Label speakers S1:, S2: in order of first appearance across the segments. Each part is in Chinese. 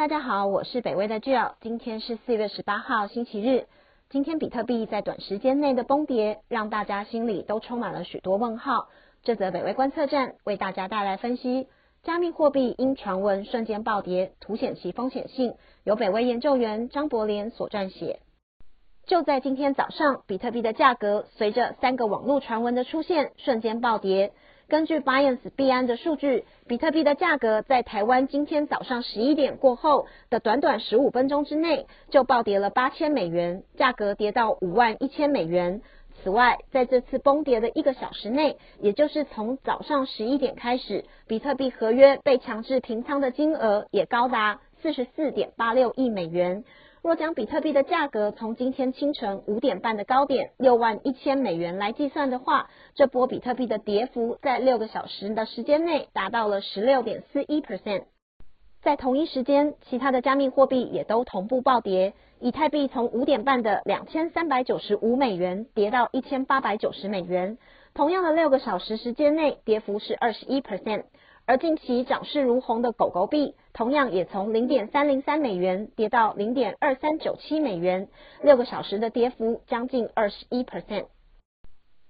S1: 大家好，我是北威的 Jill，今天是四月十八号星期日。今天比特币在短时间内的崩跌，让大家心里都充满了许多问号。这则北威观测站为大家带来分析：加密货币因传闻瞬间暴跌，凸显其风险性。由北威研究员张伯廉所撰写。就在今天早上，比特币的价格随着三个网络传闻的出现，瞬间暴跌。根据 Binance 币安的数据，比特币的价格在台湾今天早上十一点过后的短短十五分钟之内，就暴跌了八千美元，价格跌到五万一千美元。此外，在这次崩跌的一个小时内，也就是从早上十一点开始，比特币合约被强制平仓的金额也高达四十四点八六亿美元。若将比特币的价格从今天清晨五点半的高点六万一千美元来计算的话，这波比特币的跌幅在六个小时的时间内达到了十六点四一 percent。在同一时间，其他的加密货币也都同步暴跌。以太币从五点半的两千三百九十五美元跌到一千八百九十美元，同样的六个小时时间内，跌幅是二十一 percent。而近期涨势如虹的狗狗币，同样也从零点三零三美元跌到零点二三九七美元，六个小时的跌幅将近二十一 percent。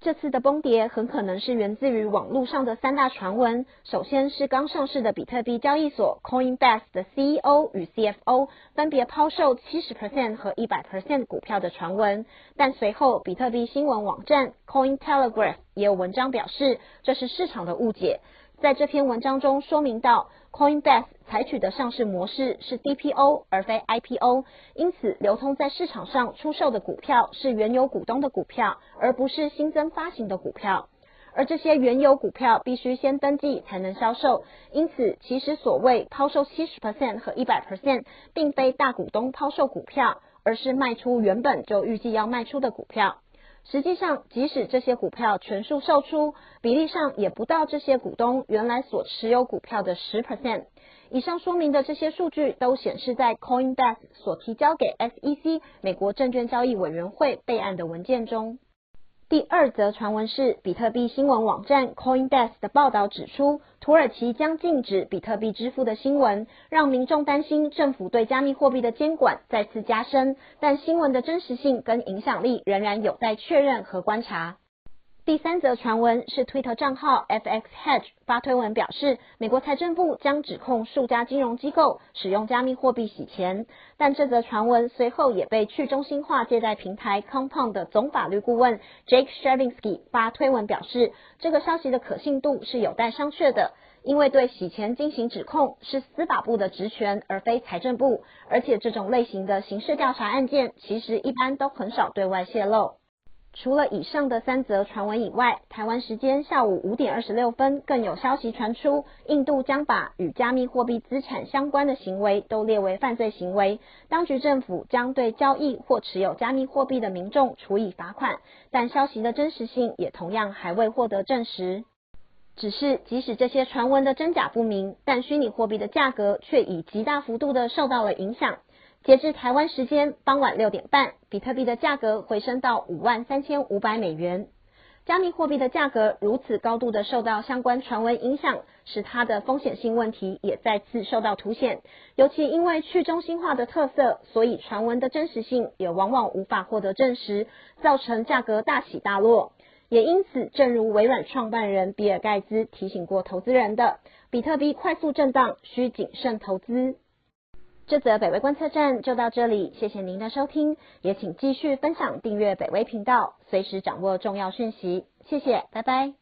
S1: 这次的崩跌很可能是源自于网络上的三大传闻。首先是刚上市的比特币交易所 Coinbase 的 CEO 与 CFO 分别抛售七十 percent 和一百 percent 股票的传闻，但随后比特币新闻网站 Cointelegraph 也有文章表示，这是市场的误解。在这篇文章中说明到，Coinbase 采取的上市模式是 DPO 而非 IPO，因此流通在市场上出售的股票是原有股东的股票，而不是新增发行的股票。而这些原有股票必须先登记才能销售，因此其实所谓抛售七十 percent 和一百 percent，并非大股东抛售股票，而是卖出原本就预计要卖出的股票。实际上，即使这些股票全数售出，比例上也不到这些股东原来所持有股票的十 percent。以上说明的这些数据都显示在 Coinbase 所提交给 SEC 美国证券交易委员会备案的文件中。第二则传闻是，比特币新闻网站 Coinbase 的报道指出，土耳其将禁止比特币支付的新闻，让民众担心政府对加密货币的监管再次加深。但新闻的真实性跟影响力仍然有待确认和观察。第三则传闻是，Twitter 账号 FX Hedge 发推文表示，美国财政部将指控数家金融机构使用加密货币洗钱。但这则传闻随后也被去中心化借贷平台 Compound 的总法律顾问 Jake s h a v i n s k y 发推文表示，这个消息的可信度是有待商榷的，因为对洗钱进行指控是司法部的职权，而非财政部，而且这种类型的刑事调查案件其实一般都很少对外泄露。除了以上的三则传闻以外，台湾时间下午五点二十六分，更有消息传出，印度将把与加密货币资产相关的行为都列为犯罪行为，当局政府将对交易或持有加密货币的民众处以罚款，但消息的真实性也同样还未获得证实。只是，即使这些传闻的真假不明，但虚拟货币的价格却已极大幅度的受到了影响。截至台湾时间傍晚六点半，比特币的价格回升到五万三千五百美元。加密货币的价格如此高度的受到相关传闻影响，使它的风险性问题也再次受到凸显。尤其因为去中心化的特色，所以传闻的真实性也往往无法获得证实，造成价格大起大落。也因此，正如微软创办人比尔盖茨提醒过投资人的，比特币快速震荡需谨慎投资。这则北威观测站就到这里，谢谢您的收听，也请继续分享、订阅北威频道，随时掌握重要讯息。谢谢，拜拜。